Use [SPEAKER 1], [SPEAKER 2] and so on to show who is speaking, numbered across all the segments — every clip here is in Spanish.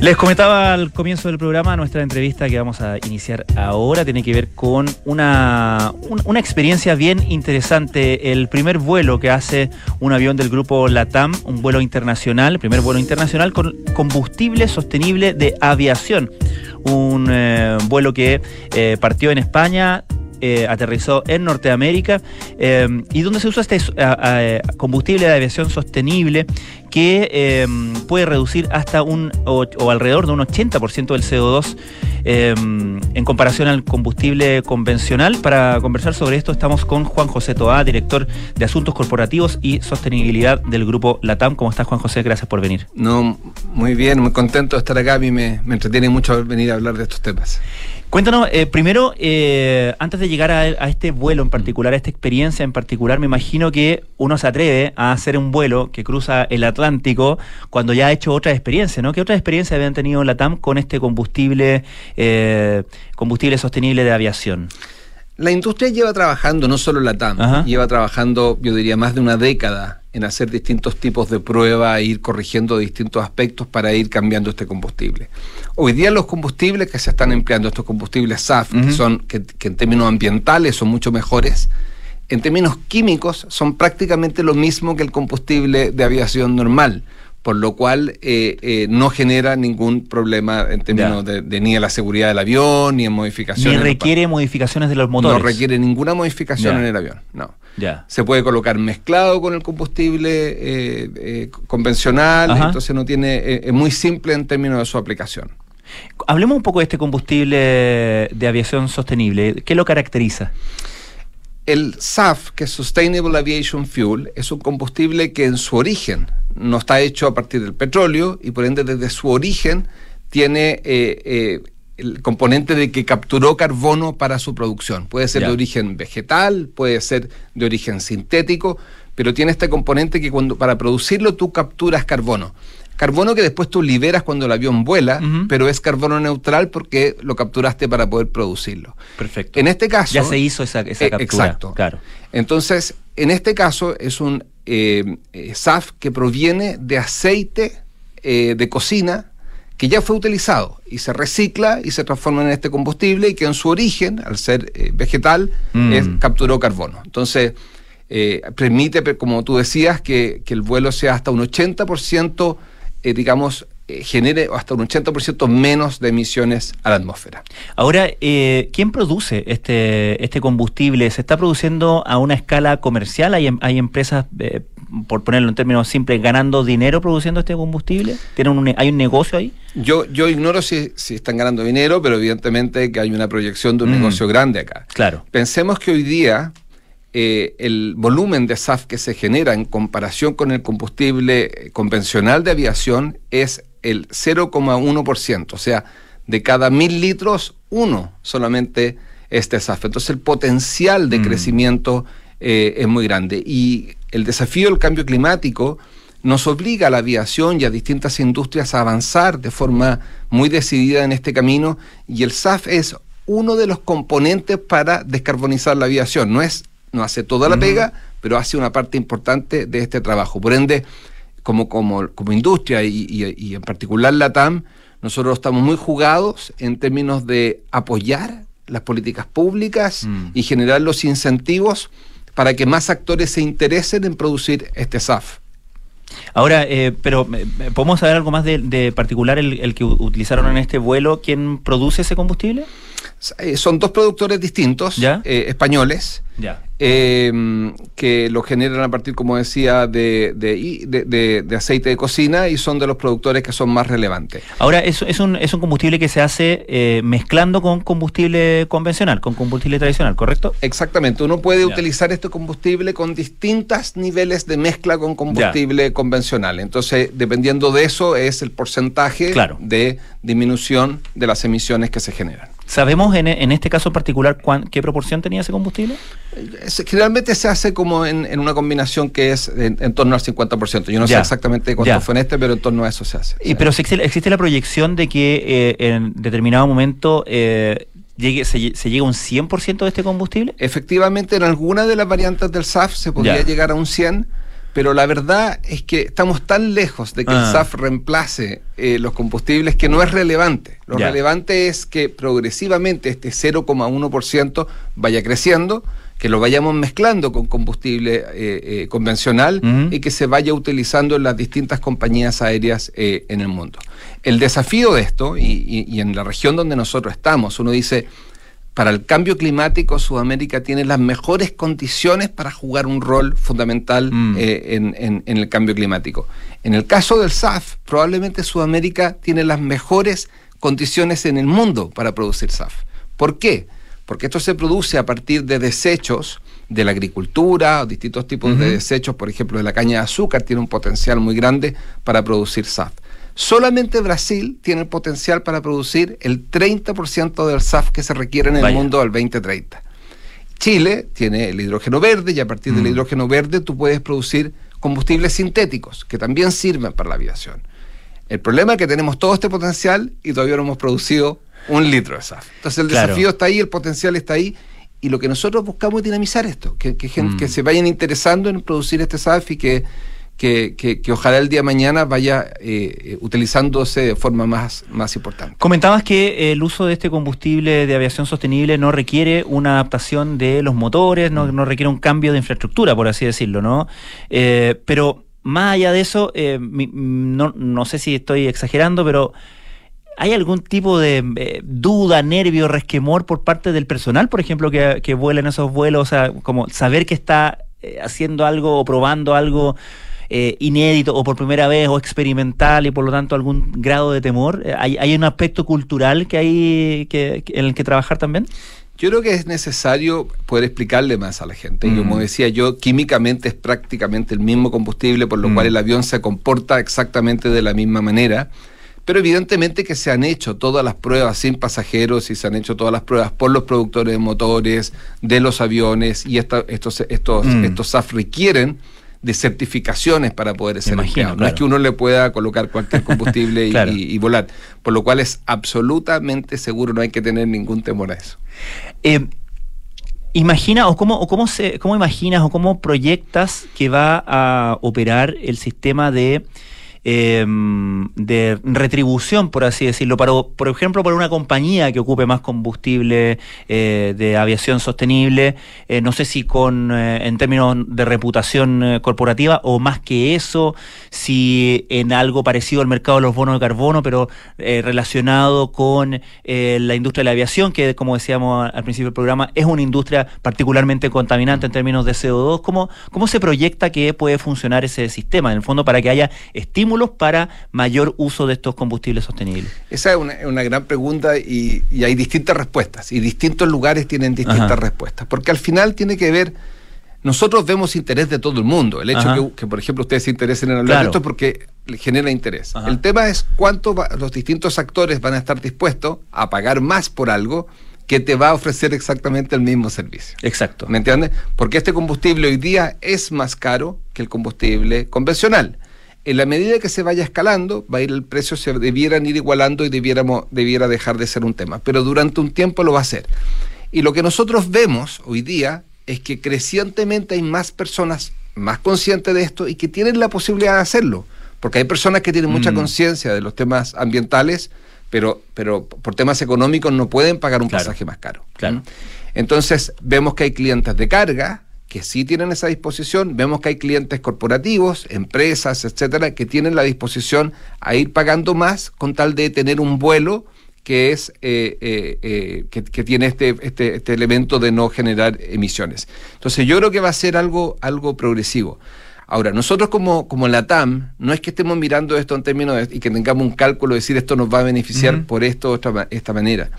[SPEAKER 1] Les comentaba al comienzo del programa, nuestra entrevista que vamos a iniciar ahora tiene que ver con una, una experiencia bien interesante. El primer vuelo que hace un avión del grupo LATAM, un vuelo internacional, primer vuelo internacional con combustible sostenible de aviación. Un eh, vuelo que eh, partió en España, eh, aterrizó en Norteamérica y donde se usa este combustible de aviación sostenible que em, puede reducir hasta un o, alrededor de un 80% del CO2 em, en comparación al combustible convencional. Para conversar sobre esto estamos con Juan José Toá, director de Asuntos Corporativos y Sostenibilidad del grupo LATAM. ¿Cómo estás, Juan José? Gracias por venir.
[SPEAKER 2] No, muy bien, muy contento de estar acá. A mí me, me entretiene mucho venir a hablar de estos temas.
[SPEAKER 1] Cuéntanos, eh, primero, eh, antes de llegar a, este vuelo en particular, a esta experiencia en particular, me imagino que uno se atreve a hacer un vuelo que cruza el Atlántico cuando ya ha hecho otra experiencia, ¿no? ¿Qué otra experiencia habían tenido en la TAM con este combustible, eh, combustible sostenible de aviación?
[SPEAKER 2] La industria lleva trabajando, no solo la TAM, lleva trabajando, yo diría, más de una década en hacer distintos tipos de pruebas e ir corrigiendo distintos aspectos para ir cambiando este combustible. Hoy día los combustibles que se están empleando, estos combustibles SAF, que, son, que, en términos ambientales son mucho mejores, en términos químicos son prácticamente lo mismo que el combustible de aviación normal por lo cual eh, eh, no genera ningún problema en términos de, ni de la seguridad del avión, ni en modificaciones.
[SPEAKER 1] Ni requiere modificaciones de los motores.
[SPEAKER 2] No requiere ninguna modificación en el avión, no. Ya. Se puede colocar mezclado con el combustible eh, convencional, entonces no tiene, es muy simple en términos de su aplicación.
[SPEAKER 1] Hablemos un poco de este combustible de aviación sostenible. ¿Qué lo caracteriza?
[SPEAKER 2] El SAF, que es Sustainable Aviation Fuel, es un combustible que en su origen no está hecho a partir del petróleo y por ende desde su origen tiene eh, eh, el componente de que capturó carbono para su producción. Puede ser de origen vegetal, puede ser de origen sintético, pero tiene este componente que cuando para producirlo tú capturas carbono. Carbono que después tú liberas cuando el avión vuela, pero es carbono neutral porque lo capturaste para poder producirlo.
[SPEAKER 1] Perfecto.
[SPEAKER 2] En este caso.
[SPEAKER 1] Ya se hizo esa, esa
[SPEAKER 2] eh, captura. Exacto. Claro. Entonces, en este caso es un eh, eh, SAF que proviene de aceite de cocina que ya fue utilizado y se recicla y se transforma en este combustible y que en su origen, al ser vegetal, mm. capturó carbono. Entonces, permite, como tú decías, que, que, el vuelo sea hasta un 80% eh, digamos, eh, genere hasta un 80% menos de emisiones a la atmósfera.
[SPEAKER 1] Ahora, eh, ¿quién produce este, este combustible? ¿Se está produciendo a una escala comercial? ¿Hay, em, hay empresas, por ponerlo en términos simples, ganando dinero produciendo este combustible? ¿Tienen un, ¿Hay un negocio ahí?
[SPEAKER 2] Yo, yo ignoro si, si están ganando dinero, pero evidentemente que hay una proyección de un mm. negocio grande acá.
[SPEAKER 1] Claro.
[SPEAKER 2] Pensemos que hoy día eh, el volumen de SAF que se genera en comparación con el combustible convencional de aviación es el 0,1%, o sea, de cada mil litros, uno solamente este SAF. Entonces el potencial de mm. crecimiento eh, es muy grande. Y el desafío del cambio climático nos obliga a la aviación y a distintas industrias a avanzar de forma muy decidida en este camino y el SAF es uno de los componentes para descarbonizar la aviación. No es no hace toda la pega, pero hace una parte importante de este trabajo. Por ende, como, como, como industria y, en particular la TAM, nosotros estamos muy jugados en términos de apoyar las políticas públicas mm. y generar los incentivos para que más actores se interesen en producir este SAF.
[SPEAKER 1] Ahora, eh, pero eh, ¿podemos saber algo más de, particular el, el, que utilizaron en este vuelo? ¿Quién produce ese combustible?
[SPEAKER 2] Eh, son dos productores distintos, eh, españoles, eh, que lo generan a partir, como decía, de, de, aceite de cocina y son de los productores que son más relevantes.
[SPEAKER 1] Ahora, es, es, un, es un combustible que se hace mezclando con combustible convencional, con combustible tradicional, ¿correcto?
[SPEAKER 2] Exactamente. Uno puede utilizar este combustible con distintos niveles de mezcla con combustible convencional. Entonces, dependiendo de eso, es el porcentaje de disminución de las emisiones que se generan.
[SPEAKER 1] ¿Sabemos en, en, este caso en particular qué proporción tenía ese combustible?
[SPEAKER 2] Generalmente se hace como en, una combinación que es en, torno al 50%. Yo no sé exactamente cuánto fue en este, pero en torno a eso se hace.
[SPEAKER 1] Y, pero existe, la proyección de que eh, en determinado momento eh, llegue, se, llegue a un 100% de este combustible?
[SPEAKER 2] Efectivamente, en alguna de las variantes del SAF se podría llegar a un 100%, Pero la verdad es que estamos tan lejos de que el
[SPEAKER 1] Ah.
[SPEAKER 2] SAF reemplace eh, los combustibles que no es relevante. Lo relevante es que progresivamente este 0,1% vaya creciendo, que lo vayamos mezclando con combustible eh, eh, convencional y que se vaya utilizando en las distintas compañías aéreas en el mundo. El desafío de esto, y, y- y en la región donde nosotros estamos, uno dice, para el cambio climático, Sudamérica tiene las mejores condiciones para jugar un rol fundamental
[SPEAKER 1] Mm.
[SPEAKER 2] eh, en, en- en el cambio climático. En el caso del SAF, probablemente Sudamérica tiene las mejores condiciones en el mundo para producir SAF. ¿Por qué? Porque esto se produce a partir de desechos de la agricultura, o distintos tipos de desechos, por ejemplo, de la caña de azúcar, tiene un potencial muy grande para producir SAF. Solamente Brasil tiene el potencial para producir el 30% del SAF que se requiere en el
[SPEAKER 1] Vaya.
[SPEAKER 2] mundo al 2030. Chile tiene el hidrógeno verde y a partir del
[SPEAKER 1] Mm.
[SPEAKER 2] hidrógeno verde tú puedes producir combustibles sintéticos que también sirven para la aviación. El problema es que tenemos todo este potencial y todavía no hemos producido un litro de SAF. Entonces el
[SPEAKER 1] Claro.
[SPEAKER 2] desafío está ahí, el potencial está ahí y lo que nosotros buscamos es dinamizar esto, que, que, gen-
[SPEAKER 1] Mm.
[SPEAKER 2] que se vayan interesando en producir este SAF y que, que, que- que ojalá el día de mañana vaya eh, eh, utilizándose de forma más, más importante.
[SPEAKER 1] Comentabas que el uso de este combustible de aviación sostenible no requiere una adaptación de los motores, no, no requiere un cambio de infraestructura, por así decirlo, ¿no? Eh, pero más allá de eso, eh, mi- no, no sé si estoy exagerando, pero ¿hay algún tipo de eh, duda, nervio, resquemor por parte del personal, por ejemplo, que, que vuela en esos vuelos? O sea, como saber que está eh, haciendo algo o probando algo eh, inédito o por primera vez o experimental y por lo tanto algún grado de temor? Eh, ¿Hay, hay un aspecto cultural que hay que, que- en el que trabajar también?
[SPEAKER 2] Yo creo que es necesario poder explicarle más a la gente. Y
[SPEAKER 1] Mm.
[SPEAKER 2] como decía yo, químicamente es prácticamente el mismo combustible, por lo
[SPEAKER 1] Mm.
[SPEAKER 2] cual el avión se comporta exactamente de la misma manera. Pero evidentemente que se han hecho todas las pruebas sin pasajeros y se han hecho todas las pruebas por los productores de motores, de los aviones, y esta- estos, estos,
[SPEAKER 1] Mm.
[SPEAKER 2] estos SAF requieren de certificaciones para poder ser
[SPEAKER 1] imagino.
[SPEAKER 2] No es que uno le pueda colocar cualquier combustible y-
[SPEAKER 1] Claro.
[SPEAKER 2] y, y volar. Por lo cual es absolutamente seguro, no hay que tener ningún temor a eso.
[SPEAKER 1] Eh, imagina o cómo, o cómo se, cómo imaginas o cómo proyectas que va a operar el sistema de eh, de retribución, por así decirlo, para, por ejemplo, para una compañía que ocupe más combustible eh, de aviación sostenible, eh, no sé si con eh, en términos de reputación corporativa o más que eso, si en algo parecido al mercado de los bonos de carbono, pero relacionado con la industria de la aviación, que como decíamos al principio del programa, es una industria particularmente contaminante en términos de CO2. ¿Cómo, cómo se proyecta que puede funcionar ese sistema, en el fondo, para que haya estímulos para mayor uso de estos combustibles sostenibles?
[SPEAKER 2] Esa es una, gran pregunta y, y hay distintas respuestas y distintos lugares tienen distintas
[SPEAKER 1] Ajá.
[SPEAKER 2] respuestas, porque al final tiene que ver, nosotros vemos interés de todo el mundo, el hecho que, que, por ejemplo ustedes se interesen en hablar
[SPEAKER 1] Claro.
[SPEAKER 2] de esto es porque genera interés.
[SPEAKER 1] Ajá.
[SPEAKER 2] El tema es cuánto va- los distintos actores van a estar dispuestos a pagar más por algo que te va a ofrecer exactamente el mismo servicio.
[SPEAKER 1] Exacto.
[SPEAKER 2] ¿Me entiendes? Porque este combustible hoy día es más caro que el combustible convencional. En la medida que se vaya escalando, va a ir el precio, se debieran ir igualando y debiéramos, debiera dejar de ser un tema. Pero durante un tiempo lo va a ser. Y lo que nosotros vemos hoy día es que crecientemente hay más personas más conscientes de esto y que tienen la posibilidad de hacerlo. Porque hay personas que tienen mucha
[SPEAKER 1] Mm.
[SPEAKER 2] conciencia de los temas ambientales, pero, pero por temas económicos no pueden pagar un
[SPEAKER 1] Claro.
[SPEAKER 2] pasaje más caro.
[SPEAKER 1] Claro.
[SPEAKER 2] Entonces, vemos que hay clientes de carga que sí tienen esa disposición, vemos que hay clientes corporativos, empresas, etcétera, que tienen la disposición a ir pagando más con tal de tener un vuelo que es eh, eh, eh, que, que tiene este, este, este elemento de no generar emisiones. Entonces, yo creo que va a ser algo, algo progresivo. Ahora, nosotros como, como la TAM, no es que estemos mirando esto en términos de, y que tengamos un cálculo de decir esto nos va a beneficiar por esto o esta, esta manera.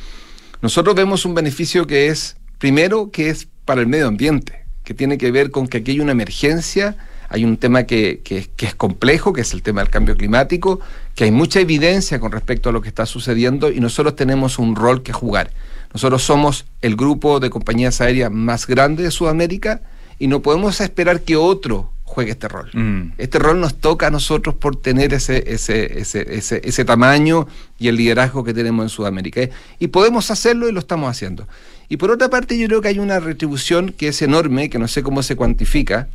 [SPEAKER 2] Nosotros vemos un beneficio que es, primero, que es para el medio ambiente, que tiene que ver con que aquí hay una emergencia, hay un tema que, que- es complejo, que es el tema del cambio climático, que hay mucha evidencia con respecto a lo que está sucediendo y nosotros tenemos un rol que jugar. Nosotros somos el grupo de compañías aéreas más grande de Sudamérica y no podemos esperar que otro juegue este rol.
[SPEAKER 1] Mm.
[SPEAKER 2] Este rol nos toca a nosotros por tener ese, ese, ese, ese, ese tamaño y el liderazgo que tenemos en Sudamérica. Y podemos hacerlo y lo estamos haciendo. Y por otra parte, yo creo que hay una retribución que es enorme, que no sé cómo se cuantifica,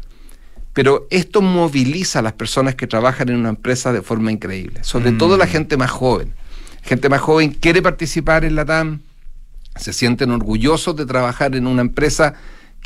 [SPEAKER 2] Pero esto moviliza a las personas que trabajan en una empresa de forma increíble, sobre todo la mm. gente más joven. Gente más joven quiere participar en la TAM, se sienten orgullosos de trabajar en una empresa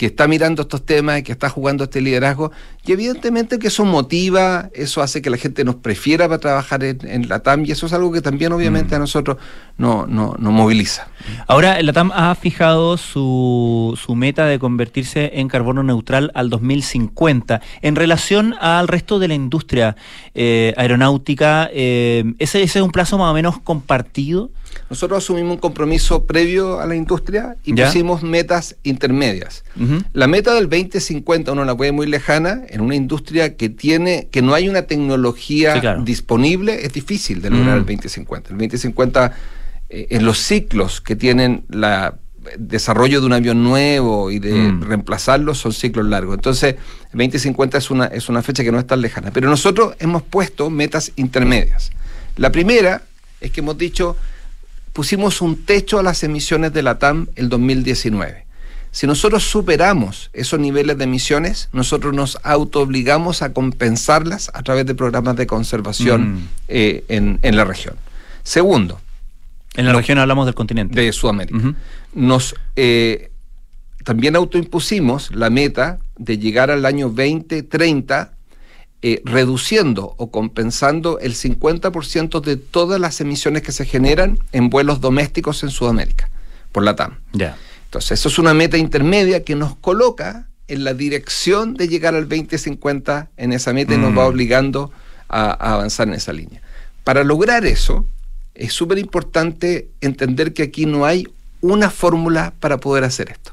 [SPEAKER 2] que está mirando estos temas y que está jugando este liderazgo. Y evidentemente que eso motiva, eso hace que la gente nos prefiera para trabajar en, la TAM y eso es algo que también obviamente mm. a nosotros nos no, no moviliza.
[SPEAKER 1] Ahora, la TAM ha fijado su, su meta de convertirse en carbono neutral al 2050. En relación al resto de la industria eh, aeronáutica, eh, ¿ese, ¿ese es un plazo más o menos compartido?
[SPEAKER 2] Nosotros asumimos un compromiso previo a la industria y pusimos metas intermedias. La meta del 2050 uno la puede muy lejana en una industria que tiene que no hay una tecnología disponible, es difícil de lograr el 2050. El 2050 eh, en los ciclos que tienen la desarrollo de un avión nuevo y de mm. reemplazarlo son ciclos largos. Entonces, el 2050 es una, es una fecha que no es tan lejana. Pero nosotros hemos puesto metas intermedias. La primera es que hemos dicho pusimos un techo a las emisiones de la TAM el 2019. Si nosotros superamos esos niveles de emisiones, nosotros nos autoobligamos a compensarlas a través de programas de conservación mm. eh, en, la región. Segundo.
[SPEAKER 1] En la región hablamos del continente.
[SPEAKER 2] De Sudamérica. Nos eh, también autoimpusimos la meta de llegar al año 2030 eh, reduciendo o compensando el 50% de todas las emisiones que se generan en vuelos domésticos en Sudamérica, por la TAM. Entonces, eso es una meta intermedia que nos coloca en la dirección de llegar al 2050 en esa meta y nos va mm. obligando a, avanzar en esa línea. Para lograr eso, es súper importante entender que aquí no hay una fórmula para poder hacer esto.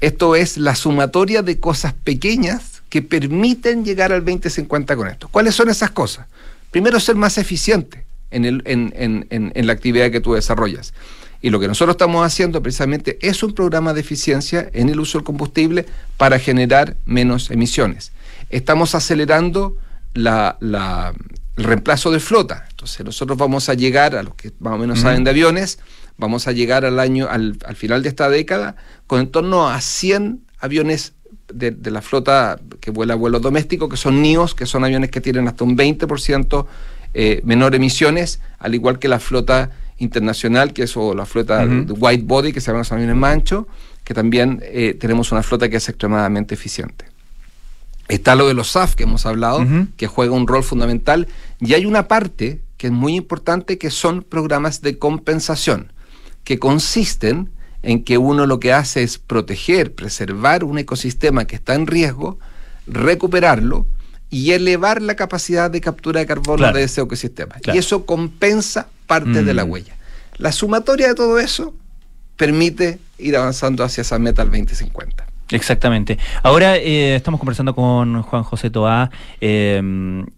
[SPEAKER 2] Esto es la sumatoria de cosas pequeñas que permiten llegar al 2050 con esto. ¿Cuáles son esas cosas? Primero, ser más eficiente en, el, en, en, en, la actividad que tú desarrollas. Y lo que nosotros estamos haciendo precisamente es un programa de eficiencia en el uso del combustible para generar menos emisiones. Estamos acelerando la, la, el reemplazo de flota. Entonces nosotros vamos a llegar, a los que más o menos saben de aviones, vamos a llegar al año, al, al final de esta década, con en torno a 100 aviones de, la flota que vuela a vuelos domésticos, que son NIOS, que son aviones que tienen hasta un 20% eh, menor emisiones, al igual que la flota internacional, que es o la flota de white body, que se llaman los aviones mancho, que también eh, tenemos una flota que es extremadamente eficiente. Está lo de los SAF que hemos hablado, que juega un rol fundamental, y hay una parte que es muy importante, que son programas de compensación, que consisten en que uno lo que hace es proteger, preservar un ecosistema que está en riesgo, recuperarlo y elevar la capacidad de captura de carbono de ese ecosistema. Y eso compensa parte de la mm. huella. La sumatoria de todo eso permite ir avanzando hacia esa meta al 2050.
[SPEAKER 1] Exactamente. Ahora eh, estamos conversando con Juan José Toá, eh,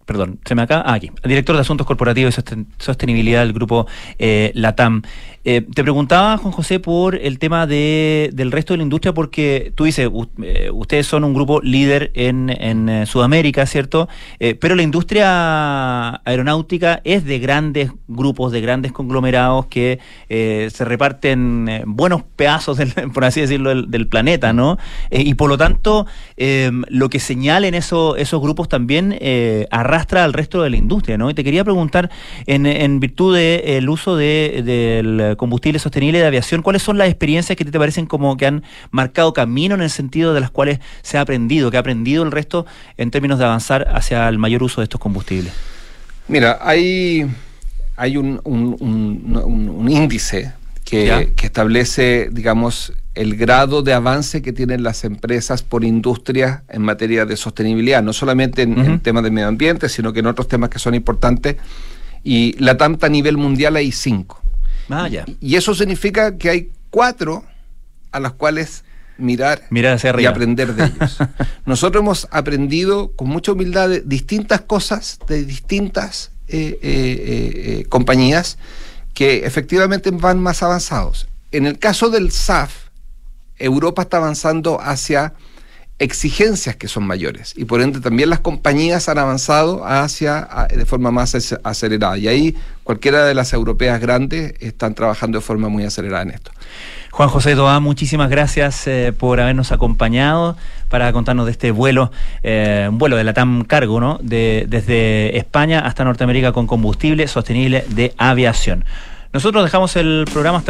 [SPEAKER 1] perdón, se me acá, ah, aquí, director de Asuntos Corporativos y Sostenibilidad del grupo eh, LATAM. Eh, te preguntaba, Juan José, por el tema de, del resto de la industria, porque tú dices, eh, ustedes son un grupo líder en, en eh, Sudamérica, ¿cierto? pero la industria aeronáutica es de grandes grupos, de grandes conglomerados que se reparten buenos pedazos, por así decirlo, del, planeta, ¿no? Y por lo tanto, lo que señalen eso, esos grupos también arrastra al resto de la industria, ¿no? Y te quería preguntar, en, en virtud del uso de, del combustible sostenible de aviación, ¿cuáles son las experiencias que te parecen como que han marcado camino en el sentido de las cuales se ha aprendido, que ha aprendido el resto en términos de avanzar hacia el mayor uso de estos combustibles?
[SPEAKER 2] Mira, hay, hay un, índice que, establece, digamos, el grado de avance que tienen las empresas por industria en materia de sostenibilidad, no solamente en, temas de medio ambiente, sino que en otros temas que son importantes. Y la TAMTA a nivel mundial hay cinco. Ah, y eso significa que hay cuatro a las cuales mirar, y aprender de ellos. Nosotros hemos aprendido con mucha humildad de distintas cosas de distintas eh, eh, eh, compañías que efectivamente van más avanzados. En el caso del SAF, Europa está avanzando hacia exigencias que son mayores y por ende también las compañías han avanzado hacia de forma más acelerada y ahí cualquiera de las europeas grandes están trabajando de forma muy acelerada en esto.
[SPEAKER 1] Juan José Toá, muchísimas gracias eh, por habernos acompañado para contarnos de este vuelo, eh, un vuelo de la TAM Cargo, ¿no? De, desde España hasta Norteamérica con combustible sostenible de aviación. Nosotros dejamos el programa hasta